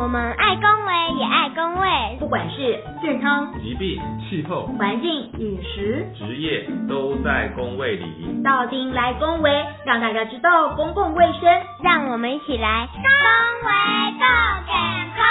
我们爱公卫也爱公卫，不管是健康、疾病、气候、环境、饮食、职业，都在公卫里。到丁来公卫，让大家知道公共卫生，让我们一起来公卫更健康。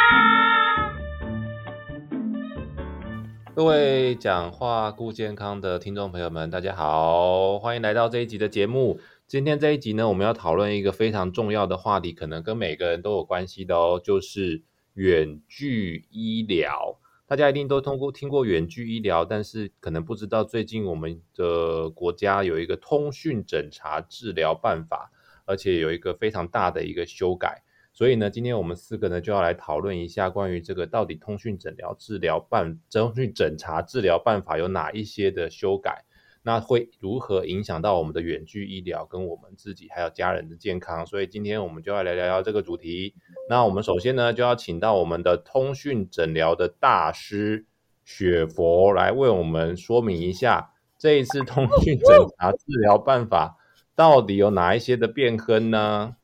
各位讲话顾健康的听众朋友们，大家好，欢迎来到这一集的节目。今天这一集呢，我们要讨论一个非常重要的话题，可能跟每个人都有关系的哦，就是远距医疗。大家一定都通过听过远距医疗，但是可能不知道最近我们的国家有一个通讯诊查治疗办法，而且有一个非常大的一个修改。所以呢，今天我们四个呢就要来讨论一下关于这个到底通讯诊疗治疗办、通讯诊查治疗办法有哪一些的修改。那会如何影响到我们的远距医疗跟我们自己还有家人的健康？所以今天我们就要来聊聊这个主题。那我们首先呢，就要请到我们的通讯诊疗的大师雪佛来为我们说明一下这一次通讯诊查治疗办法到底有哪一些的变更呢？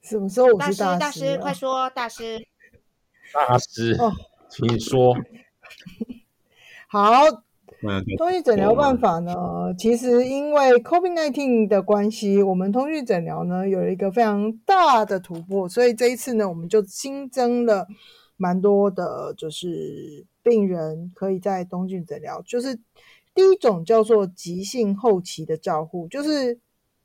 什么时候我是大师？大师，快说，大师。大师，请说。好。通讯诊疗办法呢，其实因为 COVID-19 的关系，我们通讯诊疗呢有一个非常大的突破，所以这一次呢，我们就新增了蛮多的，就是病人可以在通讯诊疗。就是第一种叫做急性后期的照护，就是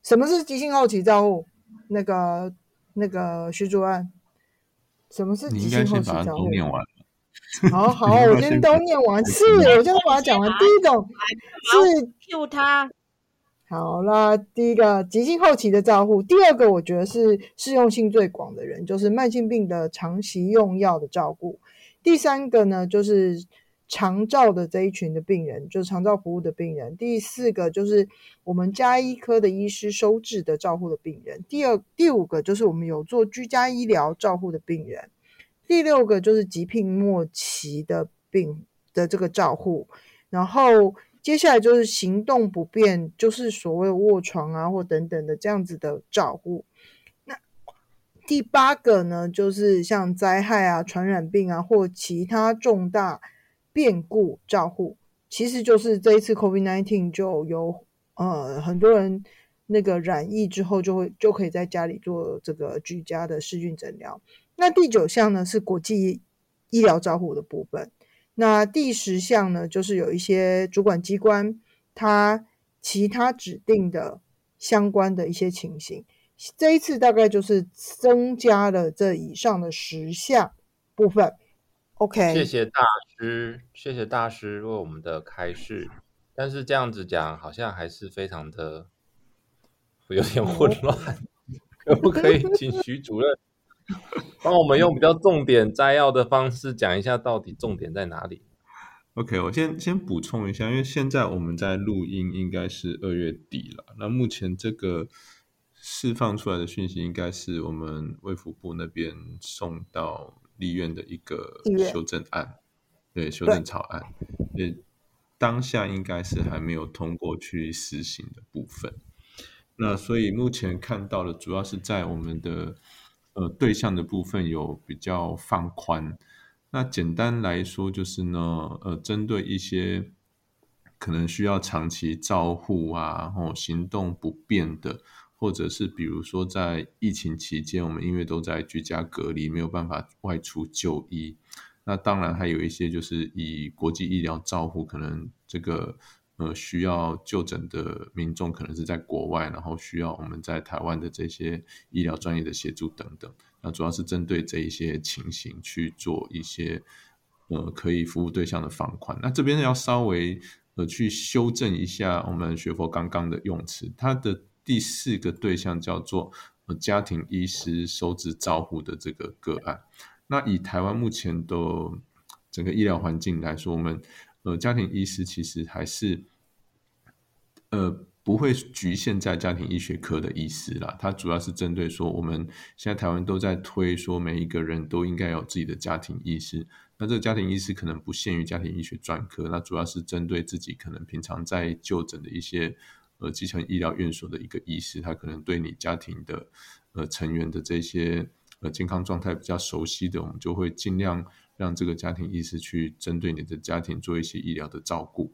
什么是急性后期照护？那个那个徐主任，什么是急性后期照护？好 好，我今天都念完，是，我就把它讲完。第一种是救他，好啦，第一个急性后期的照护，第二个我觉得是适用性最广的人，就是慢性病的长期用药的照顾。第三个呢，就是长照的这一群的病人，就是长照服务的病人。第四个就是我们加医科的医师收治的照护的病人。第二、第五个就是我们有做居家医疗照护的病人。第六个就是疾病末期的病的这个照护，然后接下来就是行动不便，就是所谓卧床啊或等等的这样子的照护。那第八个呢，就是像灾害啊、传染病啊或其他重大变故照护，其实就是这一次 COVID-19 就有呃很多人那个染疫之后就会就可以在家里做这个居家的视讯诊疗。那第九项呢是国际医疗照护的部分。那第十项呢，就是有一些主管机关他其他指定的相关的一些情形。这一次大概就是增加了这以上的十项部分。OK，谢谢大师，谢谢大师为我们的开示。但是这样子讲，好像还是非常的有点混乱。可不可以请徐主任？帮我们用比较重点摘要的方式讲一下，到底重点在哪里？OK，我先先补充一下，因为现在我们在录音，应该是二月底了。那目前这个释放出来的讯息，应该是我们卫福部那边送到立院的一个修正案，对修正草案，也当下应该是还没有通过去实行的部分。那所以目前看到的，主要是在我们的。呃，对象的部分有比较放宽。那简单来说，就是呢，呃，针对一些可能需要长期照护啊，然后行动不便的，或者是比如说在疫情期间，我们因为都在居家隔离，没有办法外出就医。那当然还有一些就是以国际医疗照护，可能这个。呃，需要就诊的民众可能是在国外，然后需要我们在台湾的这些医疗专业的协助等等。那主要是针对这一些情形去做一些呃可以服务对象的放宽。那这边要稍微呃去修正一下我们学佛刚刚的用词，它的第四个对象叫做呃家庭医师收治照护的这个个案。那以台湾目前的整个医疗环境来说，我们。呃，家庭医师其实还是，呃，不会局限在家庭医学科的医师啦。它主要是针对说，我们现在台湾都在推说，每一个人都应该有自己的家庭医师。那这个家庭医师可能不限于家庭医学专科，那主要是针对自己可能平常在就诊的一些呃基层医疗院所的一个医师，他可能对你家庭的呃成员的这些呃健康状态比较熟悉的，我们就会尽量让这个家庭医师去针对你的家庭做一些医疗的照顾。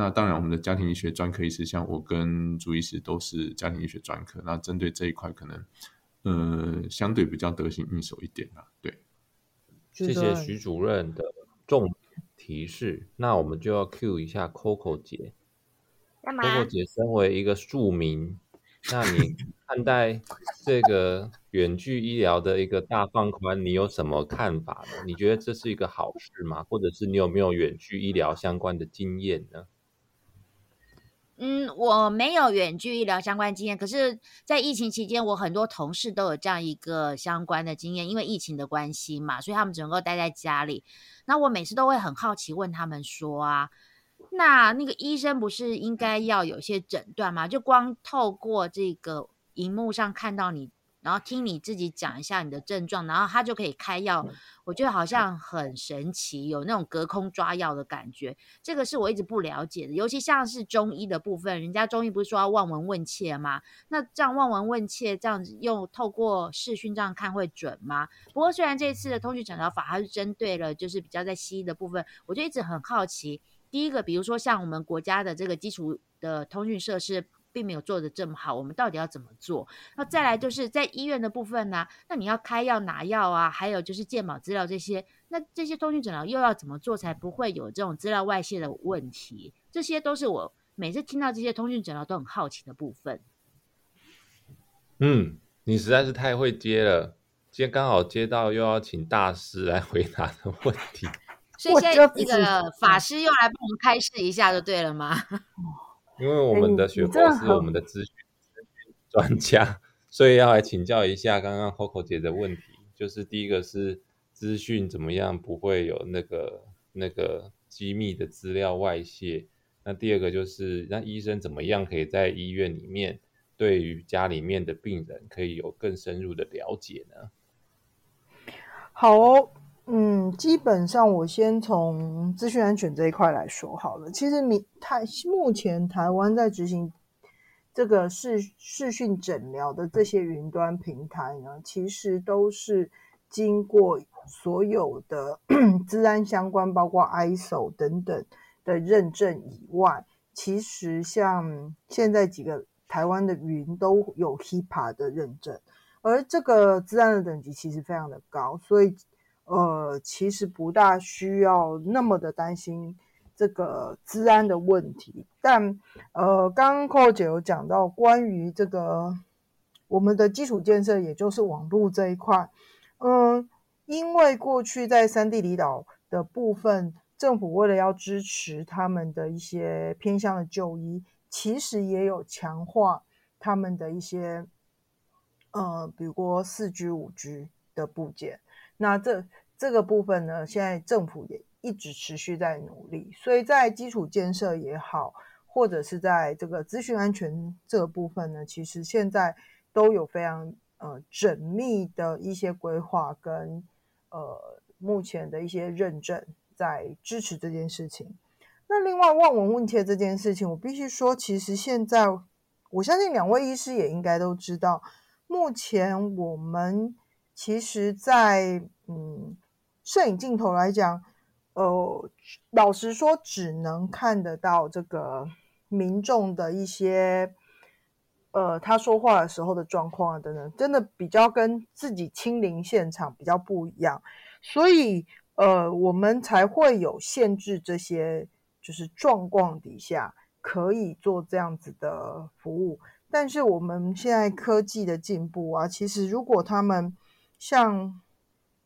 那当然，我们的家庭医学专科医师，像我跟朱医师都是家庭医学专科，那针对这一块可能呃相对比较得心应手一点啦。对，谢谢徐主任的重点提示。那我们就要 Q 一下 Coco 姐。干嘛？Coco 姐身为一个庶民，那你 看待这个远距医疗的一个大放宽，你有什么看法呢？你觉得这是一个好事吗？或者是你有没有远距医疗相关的经验呢？嗯，我没有远距医疗相关经验，可是，在疫情期间，我很多同事都有这样一个相关的经验，因为疫情的关系嘛，所以他们只能够待在家里。那我每次都会很好奇问他们说啊，那那个医生不是应该要有些诊断吗？就光透过这个荧幕上看到你。然后听你自己讲一下你的症状，然后他就可以开药。我觉得好像很神奇，有那种隔空抓药的感觉。这个是我一直不了解的，尤其像是中医的部分，人家中医不是说要望闻问切吗？那这样望闻问切，这样子用透过视讯这样看会准吗？不过虽然这次的通讯诊疗法它是针对了就是比较在西医的部分，我就一直很好奇。第一个，比如说像我们国家的这个基础的通讯设施。并没有做的这么好，我们到底要怎么做？那再来就是在医院的部分呢？那你要开药拿药啊，还有就是健保资料这些，那这些通讯诊疗又要怎么做才不会有这种资料外泄的问题？这些都是我每次听到这些通讯诊疗都很好奇的部分。嗯，你实在是太会接了，今天刚好接到又要请大师来回答的问题，所以现在那个法师又来帮我们开示一下就对了吗？因为我们的学博是我们的咨询专家，所以要来请教一下刚刚 Coco 姐的问题。就是第一个是资讯怎么样不会有那个那个机密的资料外泄，那第二个就是让医生怎么样可以在医院里面对于家里面的病人可以有更深入的了解呢？好哦。嗯，基本上我先从资讯安全这一块来说好了。其实，你台目前台湾在执行这个视视讯诊疗的这些云端平台呢，其实都是经过所有的 治安相关，包括 ISO 等等的认证以外，其实像现在几个台湾的云都有 HIPAA 的认证，而这个治安的等级其实非常的高，所以。呃，其实不大需要那么的担心这个治安的问题，但呃，刚刚寇姐有讲到关于这个我们的基础建设，也就是网络这一块，嗯，因为过去在三地离岛的部分，政府为了要支持他们的一些偏向的就医，其实也有强化他们的一些呃，比如说四 G、五 G 的部件。那这这个部分呢，现在政府也一直持续在努力，所以在基础建设也好，或者是在这个资讯安全这个部分呢，其实现在都有非常呃缜密的一些规划跟呃目前的一些认证在支持这件事情。那另外望闻问切这件事情，我必须说，其实现在我相信两位医师也应该都知道，目前我们。其实，在嗯摄影镜头来讲，呃，老实说，只能看得到这个民众的一些，呃，他说话的时候的状况啊等等，真的比较跟自己亲临现场比较不一样，所以呃，我们才会有限制这些，就是状况底下可以做这样子的服务。但是我们现在科技的进步啊，其实如果他们像，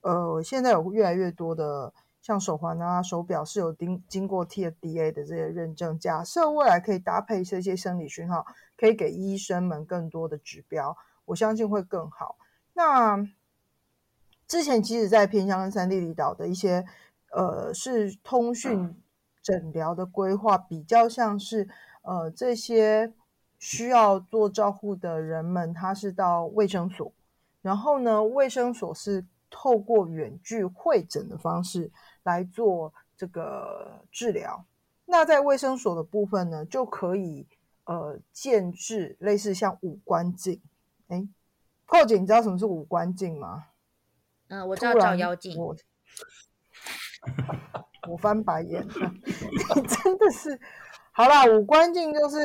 呃，现在有越来越多的像手环啊、手表是有经经过 TFDA 的这些认证。假设未来可以搭配这些生理讯号，可以给医生们更多的指标，我相信会更好。那之前其实，在偏乡跟三地离岛的一些，呃，是通讯诊疗的规划，比较像是，呃，这些需要做照护的人们，他是到卫生所。然后呢，卫生所是透过远距会诊的方式来做这个治疗。那在卫生所的部分呢，就可以呃建制类似像五官镜。哎，寇姐，你知道什么是五官镜吗？嗯，我知道照妖镜，我我翻白眼了，你真的是好啦，五官镜就是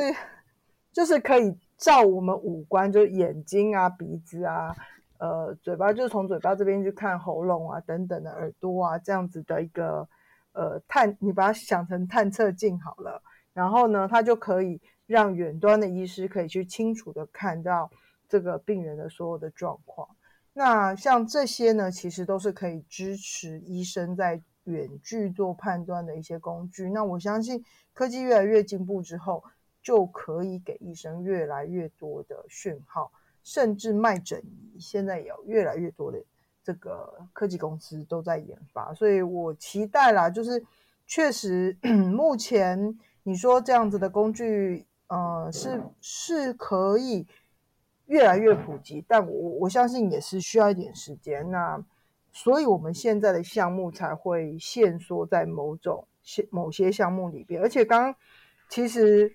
就是可以照我们五官，就是眼睛啊、鼻子啊、呃嘴巴，就是从嘴巴这边去看喉咙啊等等的耳朵啊这样子的一个呃探，你把它想成探测镜好了，然后呢，它就可以让远端的医师可以去清楚的看到这个病人的所有的状况。那像这些呢，其实都是可以支持医生在远距做判断的一些工具。那我相信科技越来越进步之后，就可以给医生越来越多的讯号，甚至脉诊仪现在有越来越多的这个科技公司都在研发。所以我期待啦，就是确实 目前你说这样子的工具，呃，是是可以。越来越普及，但我我相信也是需要一点时间。那所以我们现在的项目才会限缩在某种某些项目里边，而且刚刚其实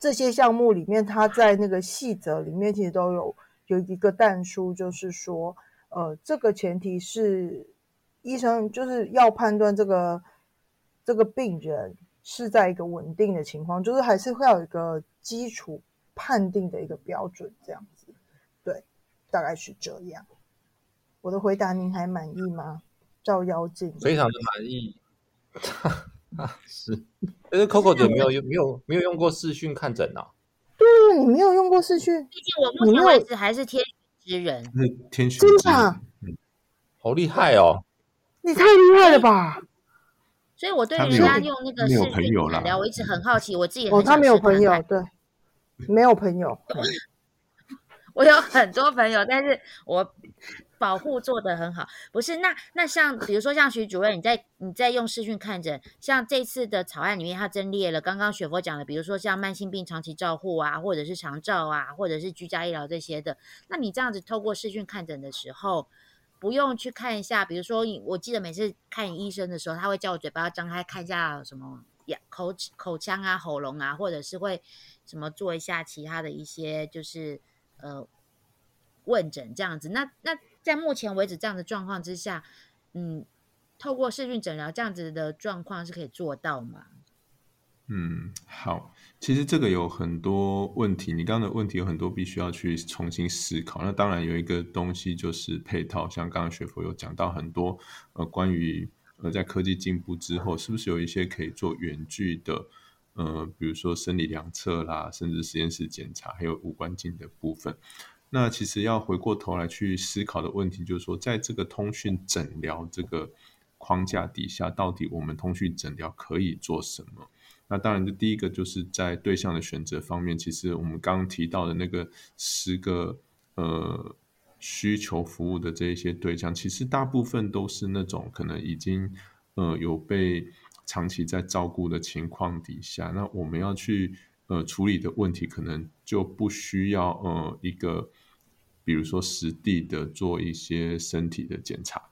这些项目里面，它在那个细则里面其实都有有一个淡书，就是说，呃，这个前提是医生就是要判断这个这个病人是在一个稳定的情况，就是还是会有一个基础。判定的一个标准，这样子，对，大概是这样。我的回答您还满意吗？照妖镜，非常的满意。是，但是 Coco 姐没有用，没有没有用过视讯看诊啊？对，你没有用过视讯，毕竟我目前为止还是天选之人。是天选真之人的，好厉害哦！你太厉害了吧？所以我对人家用那个视讯诊疗，我一直很好奇，我自己也哦，很想他没有朋友，对，没有朋友。我有很多朋友，但是我保护做得很好。不是，那那像比如说像徐主任，你在你在用视讯看诊，像这次的草案里面，它增列了刚刚雪佛讲的，比如说像慢性病长期照护啊，或者是长照啊，或者是居家医疗这些的。那你这样子透过视讯看诊的时候，不用去看一下，比如说我记得每次看医生的时候，他会叫我嘴巴张开看一下什么呀口口腔啊、喉咙啊，或者是会什么做一下其他的一些就是。呃，问诊这样子，那那在目前为止这样的状况之下，嗯，透过视讯诊疗这样子的状况是可以做到吗？嗯，好，其实这个有很多问题，你刚刚的问题有很多必须要去重新思考。那当然有一个东西就是配套，像刚刚学佛有讲到很多，呃，关于呃在科技进步之后，是不是有一些可以做远距的？呃，比如说生理量测啦，甚至实验室检查，还有无关镜的部分。那其实要回过头来去思考的问题，就是说，在这个通讯诊疗这个框架底下，到底我们通讯诊疗可以做什么？那当然，就第一个就是在对象的选择方面，其实我们刚刚提到的那个十个呃需求服务的这一些对象，其实大部分都是那种可能已经呃有被。长期在照顾的情况底下，那我们要去呃处理的问题，可能就不需要呃一个，比如说实地的做一些身体的检查。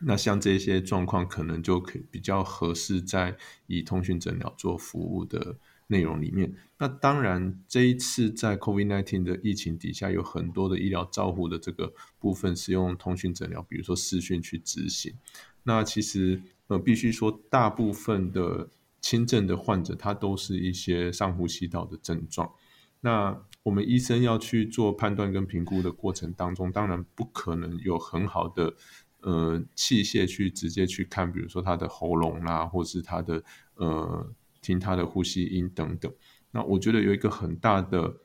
那像这些状况，可能就可以比较合适在以通讯诊疗做服务的内容里面。那当然，这一次在 COVID-19 的疫情底下，有很多的医疗照护的这个部分是用通讯诊疗，比如说视讯去执行。那其实。呃，必须说，大部分的轻症的患者，他都是一些上呼吸道的症状。那我们医生要去做判断跟评估的过程当中，当然不可能有很好的呃器械去直接去看，比如说他的喉咙啦，或是他的呃听他的呼吸音等等。那我觉得有一个很大的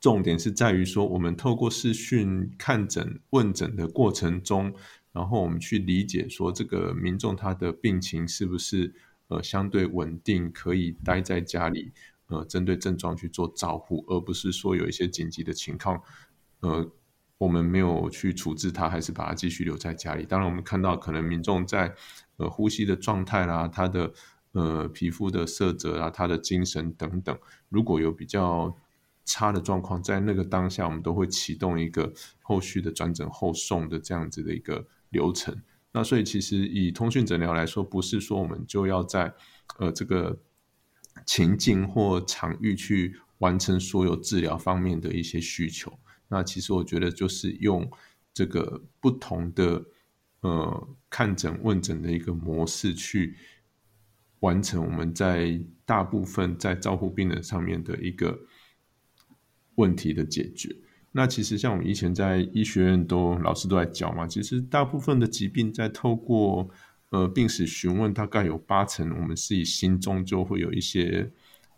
重点是在于说，我们透过视讯看诊问诊的过程中。然后我们去理解说，这个民众他的病情是不是呃相对稳定，可以待在家里，呃，针对症状去做照护，而不是说有一些紧急的情况，呃，我们没有去处置它，还是把它继续留在家里。当然，我们看到可能民众在呃呼吸的状态啦，他的呃皮肤的色泽啊，他的精神等等，如果有比较差的状况，在那个当下，我们都会启动一个后续的转诊后送的这样子的一个。流程，那所以其实以通讯诊疗来说，不是说我们就要在呃这个情境或场域去完成所有治疗方面的一些需求。那其实我觉得就是用这个不同的呃看诊问诊的一个模式去完成我们在大部分在照顾病人上面的一个问题的解决。那其实像我们以前在医学院都老师都在教嘛，其实大部分的疾病在透过呃病史询问，大概有八成我们是以心中就会有一些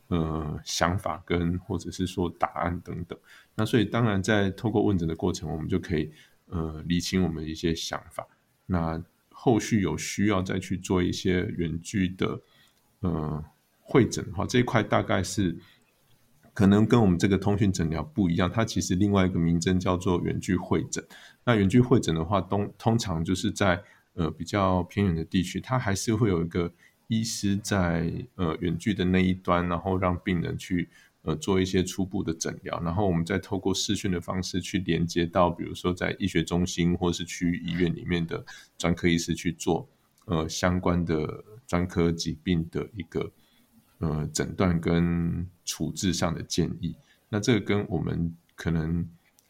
呃想法跟或者是说答案等等。那所以当然在透过问诊的过程，我们就可以呃理清我们一些想法。那后续有需要再去做一些远距的呃会诊的话，这一块大概是。可能跟我们这个通讯诊疗不一样，它其实另外一个名称叫做远距会诊。那远距会诊的话，通通常就是在呃比较偏远的地区，它还是会有一个医师在呃远距的那一端，然后让病人去呃做一些初步的诊疗，然后我们再透过视讯的方式去连接到，比如说在医学中心或是区域医院里面的专科医师去做呃相关的专科疾病的一个。呃，诊断跟处置上的建议，那这个跟我们可能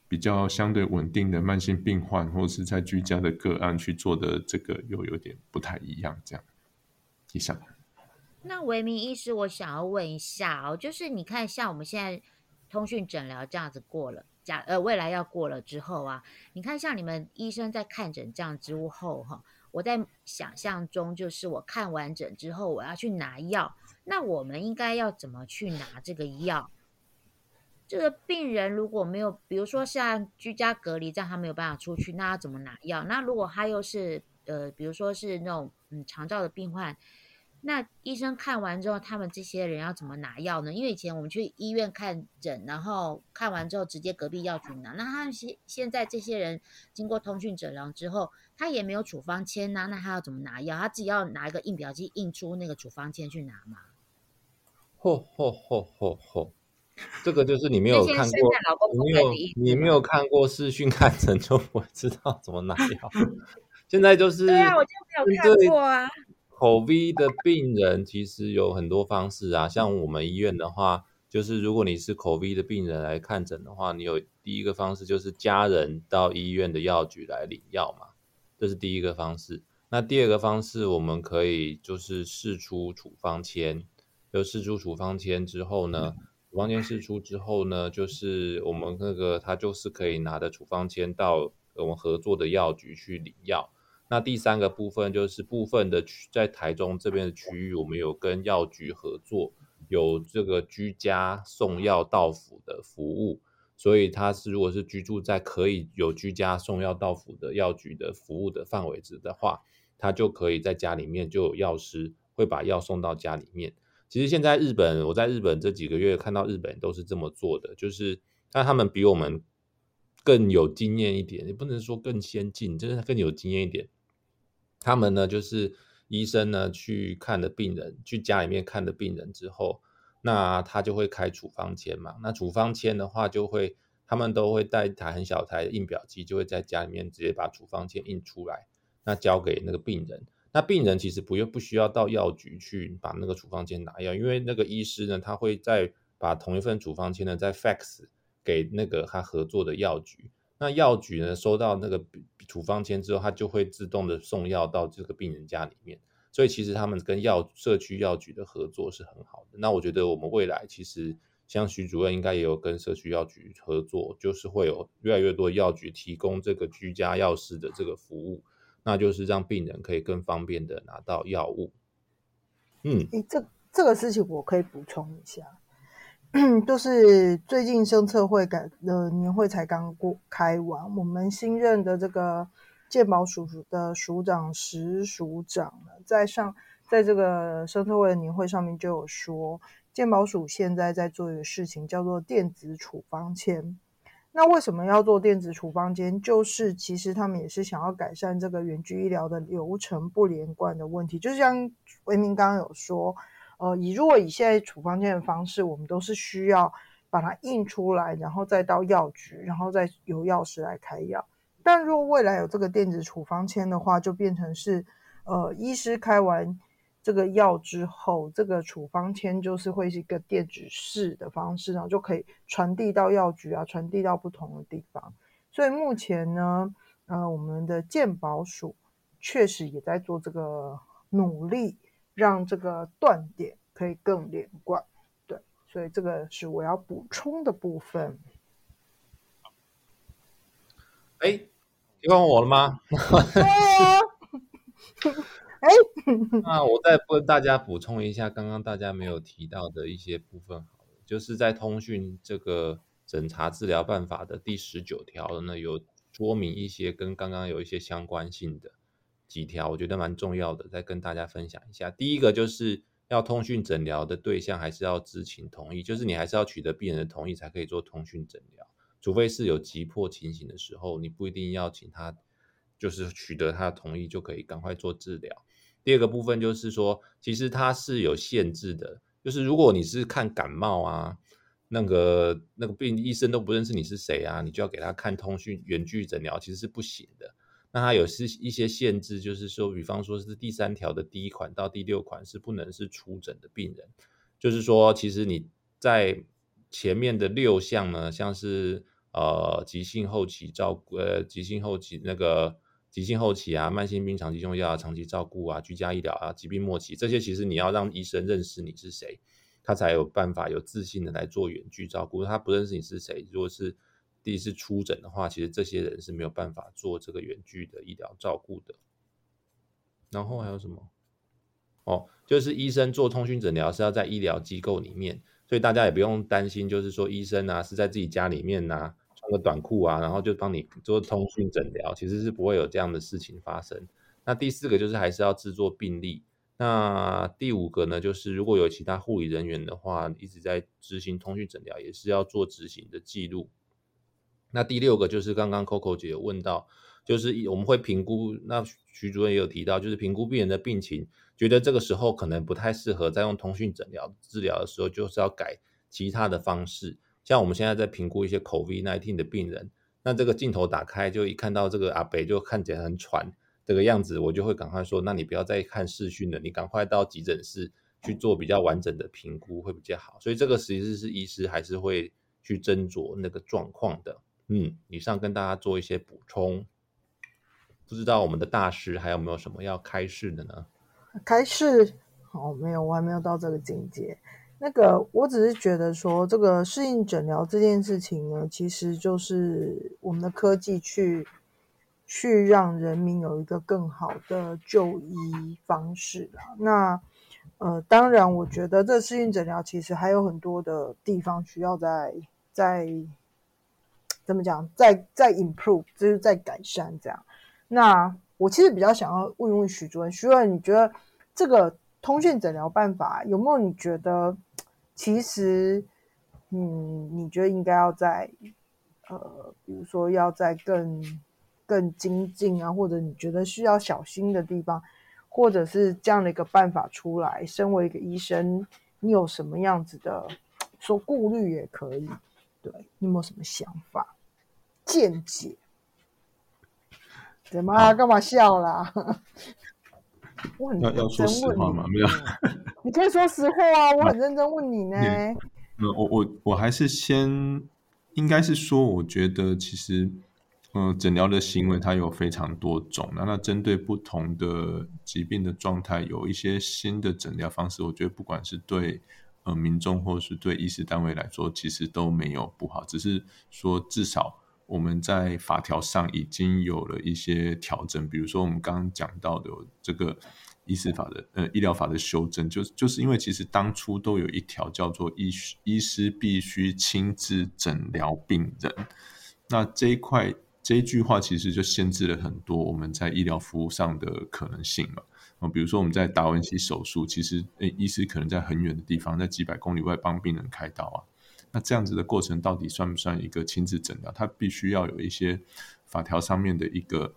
比较相对稳定的慢性病患，或者是在居家的个案去做的这个又有点不太一样。这样，以上。那维明医师，我想要问一下哦，就是你看，像我们现在通讯诊疗这样子过了，假呃未来要过了之后啊，你看像你们医生在看诊这样之后哈，我在想象中就是我看完诊之后，我要去拿药。那我们应该要怎么去拿这个药？这个病人如果没有，比如说像居家隔离这样，他没有办法出去，那要怎么拿药？那如果他又是呃，比如说是那种嗯肠照的病患，那医生看完之后，他们这些人要怎么拿药呢？因为以前我们去医院看诊，然后看完之后直接隔壁药局拿。那他现现在这些人经过通讯诊疗之后，他也没有处方签呐，那他要怎么拿药？他自己要拿一个印表机印出那个处方签去拿吗？嚯嚯嚯嚯嚯！这个就是你没有看过，你没有你没有看过视讯看诊，就不会知道怎么拿药。现在就是对啊，我就没有看过啊。口 V 的病人其实有很多方式啊，像我们医院的话，就是如果你是口 V 的病人来看诊的话，你有第一个方式就是家人到医院的药局来领药嘛，这是第一个方式。那第二个方式，我们可以就是试出处方签。就试出处方签之后呢，处方签试出之后呢，就是我们那个他就是可以拿着处方签到我们合作的药局去领药。那第三个部分就是部分的区在台中这边的区域，我们有跟药局合作，有这个居家送药到府的服务。所以他是如果是居住在可以有居家送药到府的药局的服务的范围之的话，他就可以在家里面就有药师会把药送到家里面。其实现在日本，我在日本这几个月看到日本都是这么做的，就是但他们比我们更有经验一点，也不能说更先进，就是更有经验一点。他们呢，就是医生呢去看的病人，去家里面看的病人之后，那他就会开处方签嘛。那处方签的话，就会他们都会带一台很小台的印表机，就会在家里面直接把处方签印出来，那交给那个病人。那病人其实不用不需要到药局去把那个处方签拿药，因为那个医师呢，他会再把同一份处方签呢再 fax 给那个他合作的药局。那药局呢收到那个处方签之后，他就会自动的送药到这个病人家里面。所以其实他们跟药社区药局的合作是很好的。那我觉得我们未来其实像徐主任应该也有跟社区药局合作，就是会有越来越多药局提供这个居家药师的这个服务。那就是让病人可以更方便的拿到药物。嗯，这这个事情我可以补充一下，就是最近生策会改的年会才刚过开完，我们新任的这个健保署的署长石署长，在上在这个生策会的年会上面就有说，健保署现在在做一个事情，叫做电子处方签。那为什么要做电子处方间？就是其实他们也是想要改善这个远距医疗的流程不连贯的问题。就像维明刚刚有说，呃，以如果以现在处方间的方式，我们都是需要把它印出来，然后再到药局，然后再由药师来开药。但若未来有这个电子处方签的话，就变成是，呃，医师开完。这个药之后，这个处方签就是会是一个电子式的方式，然后就可以传递到药局啊，传递到不同的地方。所以目前呢，呃，我们的健保署确实也在做这个努力，让这个断点可以更连贯。对，所以这个是我要补充的部分。哎，你问我了吗？对啊，哎 那我再跟大家补充一下，刚刚大家没有提到的一些部分，好了，就是在通讯这个诊查治疗办法的第十九条呢，有说明一些跟刚刚有一些相关性的几条，我觉得蛮重要的，再跟大家分享一下。第一个就是要通讯诊疗的对象还是要知情同意，就是你还是要取得病人的同意才可以做通讯诊疗。除非是有急迫情形的时候，你不一定要请他，就是取得他的同意就可以赶快做治疗。第二个部分就是说，其实它是有限制的，就是如果你是看感冒啊，那个那个病医生都不认识你是谁啊，你就要给他看通讯远距诊疗，其实是不行的。那它有是一些限制，就是说，比方说是第三条的第一款到第六款是不能是出诊的病人，就是说，其实你在前面的六项呢，像是呃，急性后期照顾，呃，急性后期那个急性后期啊，慢性病长期用药、长期照顾啊，居家医疗啊，疾病末期这些，其实你要让医生认识你是谁，他才有办法有自信的来做远距照顾。他不认识你是谁，如果是第一次出诊的话，其实这些人是没有办法做这个远距的医疗照顾的。然后还有什么？哦，就是医生做通讯诊疗是要在医疗机构里面，所以大家也不用担心，就是说医生啊是在自己家里面呐。个短裤啊，然后就帮你做通讯诊疗，其实是不会有这样的事情发生。那第四个就是还是要制作病历。那第五个呢，就是如果有其他护理人员的话，一直在执行通讯诊疗，也是要做执行的记录。那第六个就是刚刚 Coco 姐有问到，就是我们会评估。那徐主任也有提到，就是评估病人的病情，觉得这个时候可能不太适合再用通讯诊疗治疗的时候，就是要改其他的方式。像我们现在在评估一些 COVID-19 的病人，那这个镜头打开就一看到这个阿北就看起来很喘这个样子，我就会赶快说，那你不要再看视讯了，你赶快到急诊室去做比较完整的评估会比较好。所以这个其实是医师还是会去斟酌那个状况的。嗯，以上跟大家做一些补充，不知道我们的大师还有没有什么要开示的呢？开示？哦，没有，我还没有到这个境界。那个，我只是觉得说，这个适应诊疗这件事情呢，其实就是我们的科技去去让人民有一个更好的就医方式啦。那呃，当然，我觉得这适应诊疗其实还有很多的地方需要在在怎么讲，在在 improve，就是在改善这样。那我其实比较想要问问徐主任，徐主任，你觉得这个通讯诊疗办法有没有？你觉得？其实，嗯，你觉得应该要在，呃，比如说要在更更精进啊，或者你觉得需要小心的地方，或者是这样的一个办法出来。身为一个医生，你有什么样子的说顾虑也可以，对你有没有什么想法、见解？怎么？干嘛笑啦？我很要要说实话吗？没有。你可以说实话啊，我很认真问你呢。嗯，我我我还是先，应该是说，我觉得其实，嗯，诊疗的行为它有非常多种，那那针对不同的疾病的状态，有一些新的诊疗方式，我觉得不管是对呃民众或是对医师单位来说，其实都没有不好，只是说至少我们在法条上已经有了一些调整，比如说我们刚刚讲到的这个。医师法的呃医疗法的修正，就就是因为其实当初都有一条叫做医医师必须亲自诊疗病人，那这一块这一句话其实就限制了很多我们在医疗服务上的可能性嘛。啊，比如说我们在达文西手术，其实诶医师可能在很远的地方，在几百公里外帮病人开刀啊，那这样子的过程到底算不算一个亲自诊疗？它必须要有一些法条上面的一个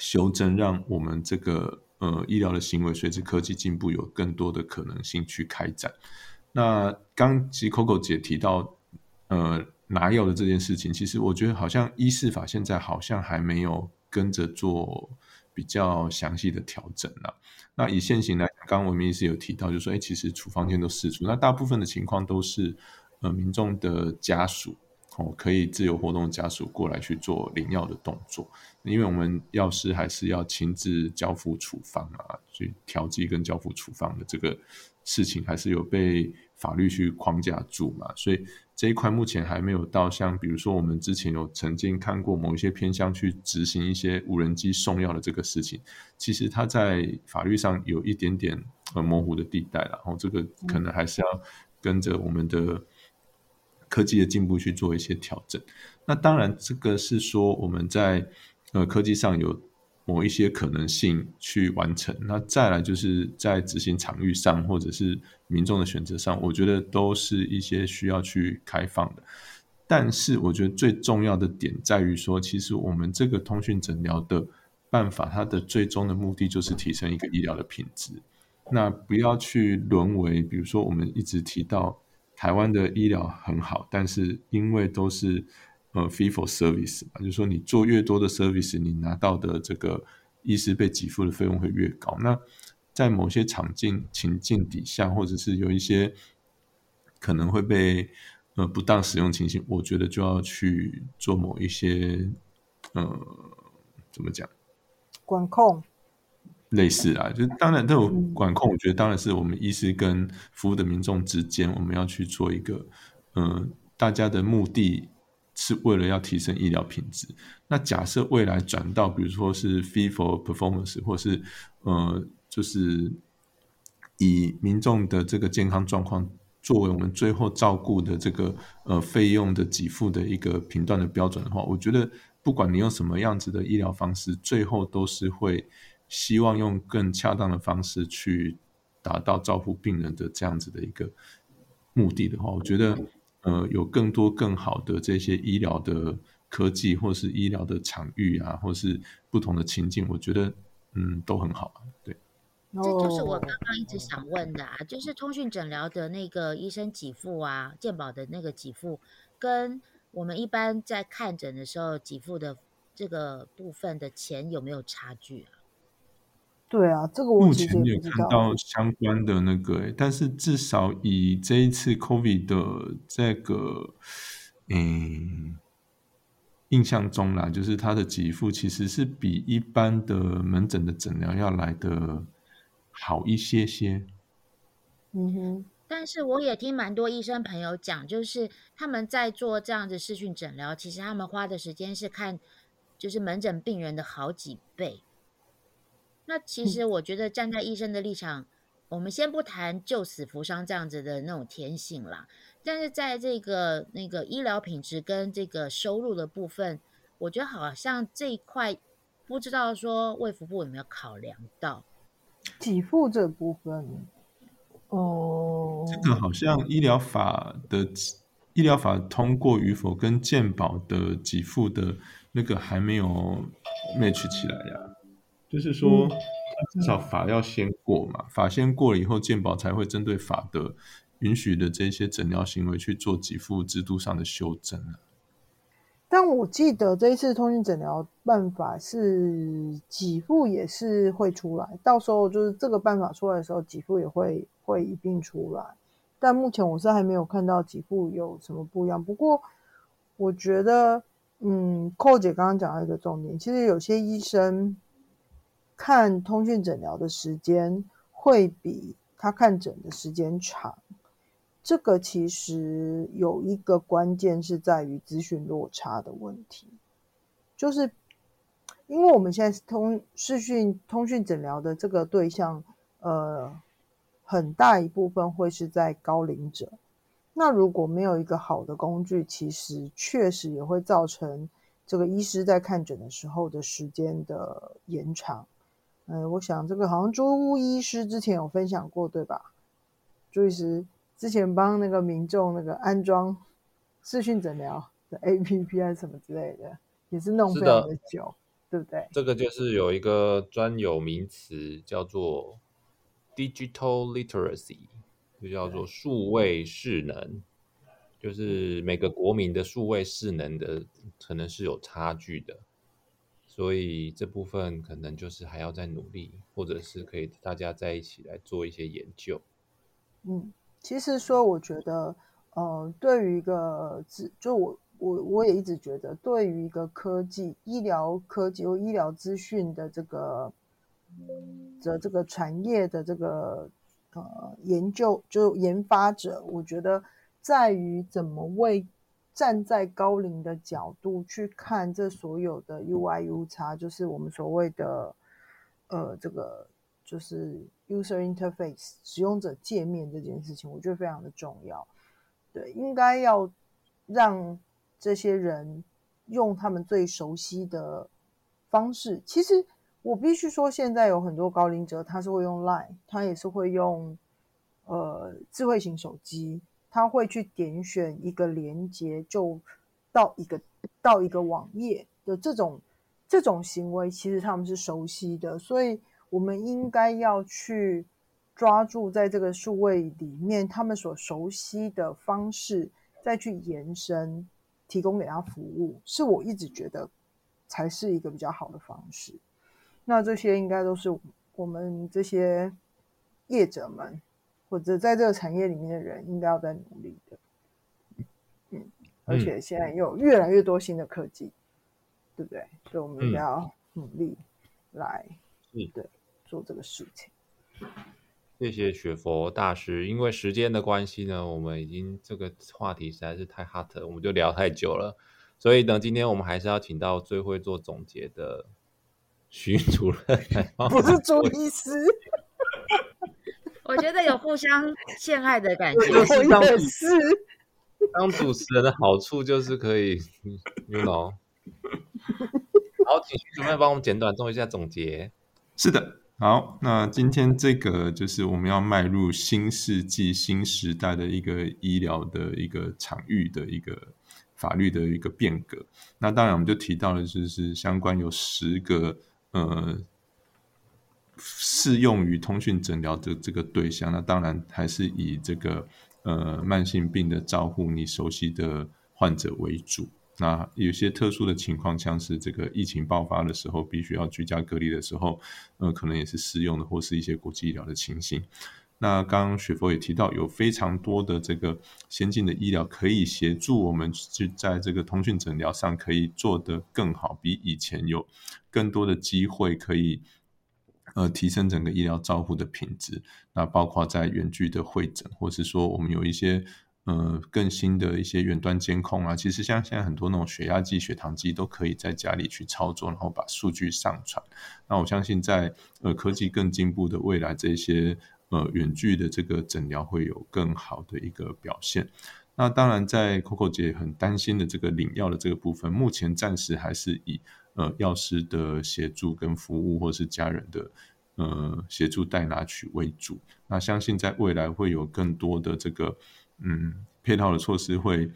修正，让我们这个。呃，医疗的行为随着科技进步，有更多的可能性去开展。那刚及 Coco 姐提到，呃，拿药的这件事情，其实我觉得好像医事法现在好像还没有跟着做比较详细的调整了。那以现行来讲，刚刚我们医师有提到，就说，哎，其实处方笺都释出，那大部分的情况都是呃民众的家属哦可以自由活动的家属过来去做领药的动作，因为我们药师还是要亲自交付处方啊，去调剂跟交付处方的这个事情还是有被法律去框架住嘛，所以这一块目前还没有到像比如说我们之前有曾经看过某一些偏乡去执行一些无人机送药的这个事情，其实它在法律上有一点点呃模糊的地带，然后这个可能还是要跟着我们的。科技的进步去做一些调整，那当然这个是说我们在呃科技上有某一些可能性去完成。那再来就是在执行场域上或者是民众的选择上，我觉得都是一些需要去开放的。但是我觉得最重要的点在于说，其实我们这个通讯诊疗的办法，它的最终的目的就是提升一个医疗的品质。那不要去沦为，比如说我们一直提到。台湾的医疗很好，但是因为都是呃 fee for service 嘛，就是说你做越多的 service，你拿到的这个医师被给付的费用会越高。那在某些场景情境底下，或者是有一些可能会被呃不当使用情形，我觉得就要去做某一些呃怎么讲管控。类似啊，就当然这种管控，我觉得当然是我们医师跟服务的民众之间，我们要去做一个，嗯，大家的目的是为了要提升医疗品质。那假设未来转到，比如说是 fee for performance，或是呃，就是以民众的这个健康状况作为我们最后照顾的这个呃费用的给付的一个评断的标准的话，我觉得不管你用什么样子的医疗方式，最后都是会。希望用更恰当的方式去达到照顾病人的这样子的一个目的的话，我觉得呃有更多更好的这些医疗的科技，或是医疗的场域啊，或是不同的情境，我觉得嗯都很好。对，这就是我刚刚一直想问的啊，就是通讯诊疗的那个医生给付啊，健保的那个给付，跟我们一般在看诊的时候给付的这个部分的钱有没有差距啊？对啊，这个我目前有看到相关的那个，但是至少以这一次 COVID 的这个，嗯，印象中啦，就是他的给付其实是比一般的门诊的诊疗要来的好一些些。嗯哼，但是我也听蛮多医生朋友讲，就是他们在做这样子视讯诊疗，其实他们花的时间是看，就是门诊病人的好几倍。那其实我觉得站在医生的立场，我们先不谈救死扶伤这样子的那种天性啦，但是在这个那个医疗品质跟这个收入的部分，我觉得好像这一块不知道说卫福部有没有考量到给付这部分。哦，这个好像医疗法的医疗法通过与否跟健保的给付的那个还没有 match 起来呀。就是说，至少法要先过嘛，法先过了以后，健保才会针对法的允许的这些诊疗行为去做给付制度上的修正但我记得这一次通讯诊疗办法是给付也是会出来，到时候就是这个办法出来的时候，给付也会会一并出来。但目前我是还没有看到给付有什么不一样。不过我觉得，嗯，寇姐刚刚讲到一个重点，其实有些医生。看通讯诊疗的时间会比他看诊的时间长，这个其实有一个关键是在于资讯落差的问题，就是因为我们现在通视讯通讯诊疗的这个对象，呃，很大一部分会是在高龄者，那如果没有一个好的工具，其实确实也会造成这个医师在看诊的时候的时间的延长。嗯，我想这个好像朱医师之前有分享过，对吧？朱医师之前帮那个民众那个安装视讯诊疗的 APP 啊什么之类的，也是弄非常的久，对不对？这个就是有一个专有名词叫做 digital literacy，就叫做数位势能，就是每个国民的数位势能的可能是有差距的。所以这部分可能就是还要再努力，或者是可以大家在一起来做一些研究。嗯，其实说我觉得，呃，对于一个就我我我也一直觉得，对于一个科技、医疗科技或医疗资讯的这个的这个产业的这个呃研究，就研发者，我觉得在于怎么为站在高龄的角度去看这所有的 UI U 叉，就是我们所谓的呃这个就是 user interface 使用者界面这件事情，我觉得非常的重要。对，应该要让这些人用他们最熟悉的方式。其实我必须说，现在有很多高龄者，他是会用 Line，他也是会用呃智慧型手机，他会去点选一个连接就到一个到一个网页的这种这种行为，其实他们是熟悉的，所以我们应该要去。抓住在这个数位里面，他们所熟悉的方式，再去延伸，提供给他服务，是我一直觉得才是一个比较好的方式。那这些应该都是我们这些业者们，或者在这个产业里面的人，应该要在努力的。嗯，而且现在有越来越多新的科技，对不对？所以我们要努力来，对，做这个事情。谢谢雪佛大师，因为时间的关系呢，我们已经这个话题实在是太 hot，我们就聊太久了，所以呢，今天我们还是要请到最会做总结的徐主任来，不是朱医师，我觉得有互相陷害的感觉，我也是。当主持人的好处就是可以，you know，好，请徐主任帮我们简短做一下总结。是的。好，那今天这个就是我们要迈入新世纪、新时代的一个医疗的一个场域的一个法律的一个变革。那当然，我们就提到了，就是相关有十个呃适用于通讯诊疗的这个对象。那当然还是以这个呃慢性病的照护你熟悉的患者为主。那有些特殊的情况，像是这个疫情爆发的时候，必须要居家隔离的时候，呃，可能也是适用的，或是一些国际医疗的情形。那刚刚雪佛也提到，有非常多的这个先进的医疗可以协助我们去在这个通讯诊疗上可以做得更好，比以前有更多的机会可以呃提升整个医疗照护的品质。那包括在远距的会诊，或是说我们有一些。呃，更新的一些远端监控啊，其实像现在很多那种血压计、血糖机都可以在家里去操作，然后把数据上传。那我相信在呃科技更进步的未来，这些呃远距的这个诊疗会有更好的一个表现。那当然，在 Coco 姐很担心的这个领药的这个部分，目前暂时还是以呃药师的协助跟服务，或是家人的呃协助代拿取为主。那相信在未来会有更多的这个。嗯，配套的措施会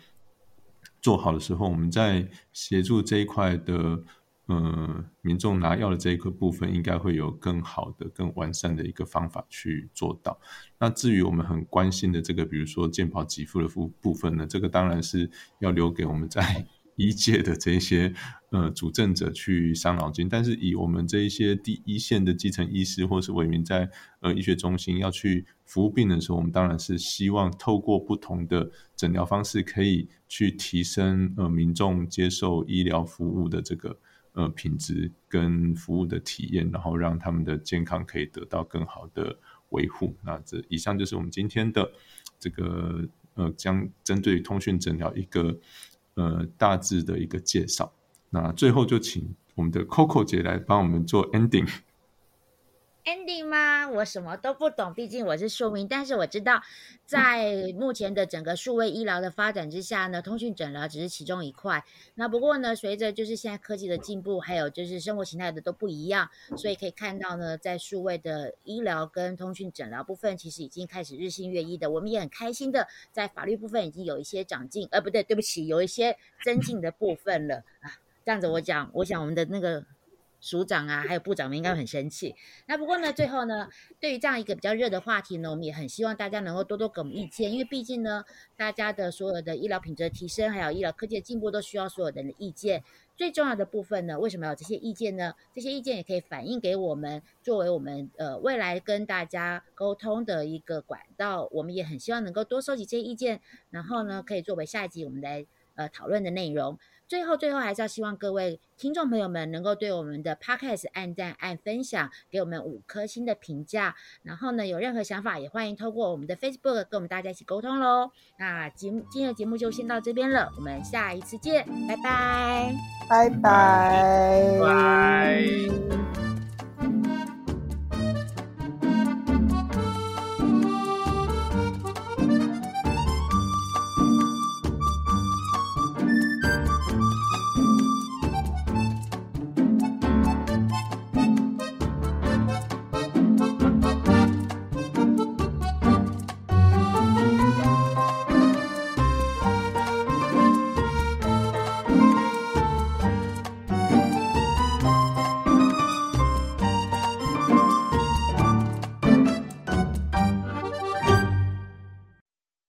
做好的时候，我们在协助这一块的呃民众拿药的这一个部分，应该会有更好的、更完善的一个方法去做到。那至于我们很关心的这个，比如说健保给付的部部分呢，这个当然是要留给我们在。医界的这些呃主政者去伤脑筋，但是以我们这一些第一线的基层医师或是委民在呃医学中心要去服务病人的时候，我们当然是希望透过不同的诊疗方式，可以去提升呃民众接受医疗服务的这个呃品质跟服务的体验，然后让他们的健康可以得到更好的维护。那这以上就是我们今天的这个呃将针对通讯诊疗一个。呃，大致的一个介绍。那最后就请我们的 Coco 姐来帮我们做 ending。Ending 吗？我什么都不懂，毕竟我是庶民。但是我知道，在目前的整个数位医疗的发展之下呢，通讯诊疗只是其中一块。那不过呢，随着就是现在科技的进步，还有就是生活形态的都不一样，所以可以看到呢，在数位的医疗跟通讯诊疗部分，其实已经开始日新月异的。我们也很开心的，在法律部分已经有一些长进，呃，不对，对不起，有一些增进的部分了啊。这样子我讲，我想我们的那个。署长啊，还有部长们应该很生气。那不过呢，最后呢，对于这样一个比较热的话题呢，我们也很希望大家能够多多给我们意见，因为毕竟呢，大家的所有的医疗品质的提升，还有医疗科技的进步，都需要所有人的意见。最重要的部分呢，为什么有这些意见呢？这些意见也可以反映给我们，作为我们呃未来跟大家沟通的一个管道。我们也很希望能够多收集这些意见，然后呢，可以作为下一集我们来。呃讨论的内容。最后，最后还是要希望各位听众朋友们能够对我们的 podcast 按赞、按分享，给我们五颗星的评价。然后呢，有任何想法也欢迎透过我们的 Facebook 跟我们大家一起沟通喽。那节目今天的节目就先到这边了，我们下一次见，拜拜。拜拜。拜。